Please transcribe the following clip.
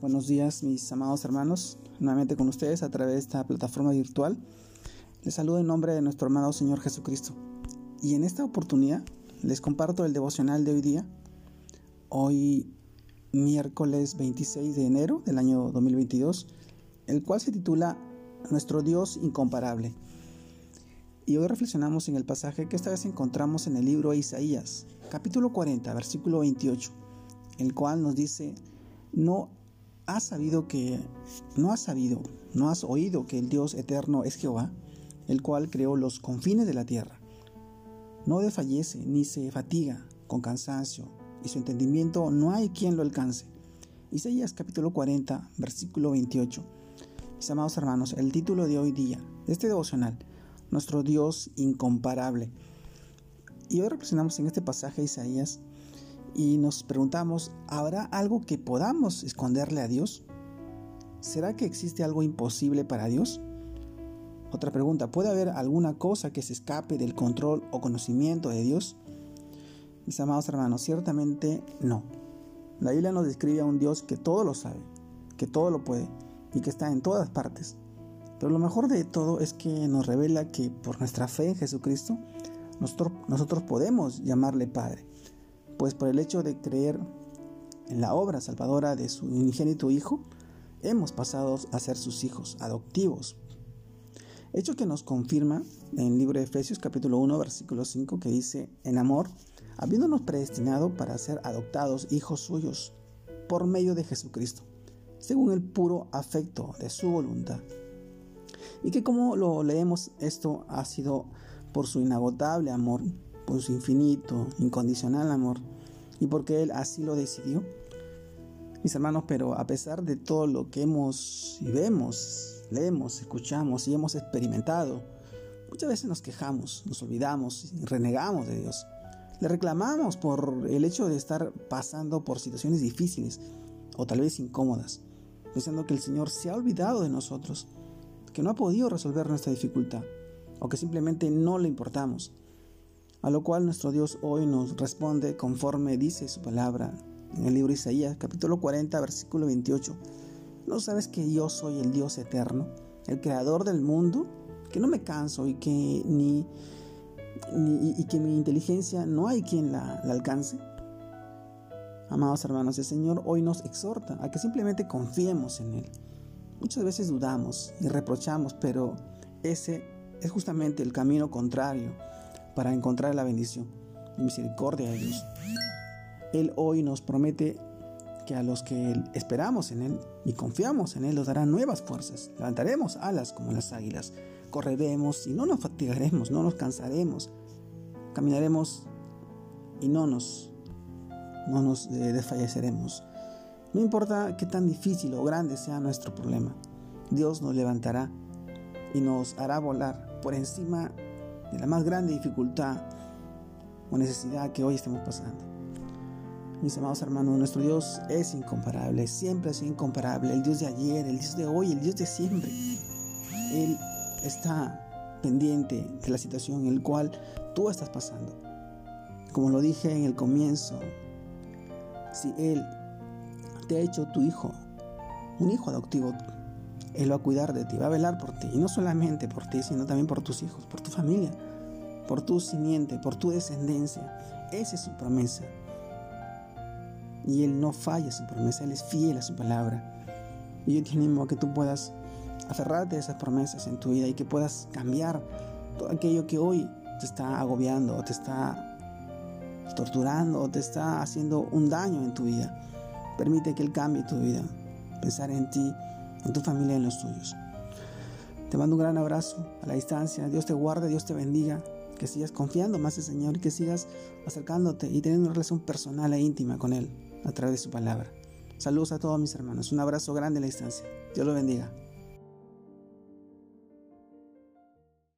Buenos días mis amados hermanos, nuevamente con ustedes a través de esta plataforma virtual. Les saludo en nombre de nuestro amado Señor Jesucristo. Y en esta oportunidad les comparto el devocional de hoy día, hoy miércoles 26 de enero del año 2022, el cual se titula Nuestro Dios incomparable. Y hoy reflexionamos en el pasaje que esta vez encontramos en el libro de Isaías, capítulo 40, versículo 28, el cual nos dice, no has sabido que, no has sabido, no has oído que el Dios eterno es Jehová, el cual creó los confines de la tierra. No desfallece ni se fatiga con cansancio, y su entendimiento no hay quien lo alcance. Isaías capítulo 40, versículo 28. Mis amados hermanos, el título de hoy día, de este devocional, nuestro Dios incomparable. Y hoy reflexionamos en este pasaje de Isaías y nos preguntamos, ¿habrá algo que podamos esconderle a Dios? ¿Será que existe algo imposible para Dios? Otra pregunta, ¿puede haber alguna cosa que se escape del control o conocimiento de Dios? Mis amados hermanos, ciertamente no. La Biblia nos describe a un Dios que todo lo sabe, que todo lo puede y que está en todas partes. Pero lo mejor de todo es que nos revela que por nuestra fe en Jesucristo, nosotros, nosotros podemos llamarle Padre. Pues por el hecho de creer en la obra salvadora de su unigénito Hijo, hemos pasado a ser sus hijos adoptivos. Hecho que nos confirma en el libro de Efesios capítulo 1 versículo 5 que dice, en amor, habiéndonos predestinado para ser adoptados hijos suyos por medio de Jesucristo, según el puro afecto de su voluntad y que como lo leemos, esto ha sido por su inagotable amor, por su infinito, incondicional amor, y porque Él así lo decidió. Mis hermanos, pero a pesar de todo lo que hemos y vemos, leemos, escuchamos y hemos experimentado, muchas veces nos quejamos, nos olvidamos renegamos de Dios. Le reclamamos por el hecho de estar pasando por situaciones difíciles o tal vez incómodas, pensando que el Señor se ha olvidado de nosotros que no ha podido resolver nuestra dificultad o que simplemente no le importamos. A lo cual nuestro Dios hoy nos responde conforme dice su palabra en el libro de Isaías capítulo 40 versículo 28. ¿No sabes que yo soy el Dios eterno, el creador del mundo, que no me canso y que ni, y que mi inteligencia no hay quien la, la alcance? Amados hermanos, el Señor hoy nos exhorta a que simplemente confiemos en Él Muchas veces dudamos y reprochamos, pero ese es justamente el camino contrario para encontrar la bendición y misericordia de Dios. Él hoy nos promete que a los que esperamos en Él y confiamos en Él nos dará nuevas fuerzas. Levantaremos alas como las águilas, correremos y no nos fatigaremos, no nos cansaremos, caminaremos y no nos, no nos desfalleceremos. No importa qué tan difícil o grande sea nuestro problema, Dios nos levantará y nos hará volar por encima de la más grande dificultad o necesidad que hoy estemos pasando. Mis amados hermanos, nuestro Dios es incomparable, siempre ha sido incomparable, el Dios de ayer, el Dios de hoy, el Dios de siempre. Él está pendiente de la situación en la cual tú estás pasando. Como lo dije en el comienzo, si Él te ha hecho tu hijo, un hijo adoptivo. Él va a cuidar de ti, va a velar por ti. Y no solamente por ti, sino también por tus hijos, por tu familia, por tu simiente, por tu descendencia. Esa es su promesa. Y Él no falla su promesa, Él es fiel a su palabra. Y yo te animo a que tú puedas aferrarte a esas promesas en tu vida y que puedas cambiar todo aquello que hoy te está agobiando o te está torturando o te está haciendo un daño en tu vida. Permite que Él cambie tu vida. Pensar en ti, en tu familia y en los tuyos. Te mando un gran abrazo a la distancia. Dios te guarde, Dios te bendiga. Que sigas confiando más en el Señor y que sigas acercándote y teniendo una relación personal e íntima con Él a través de su palabra. Saludos a todos mis hermanos. Un abrazo grande a la distancia. Dios los bendiga.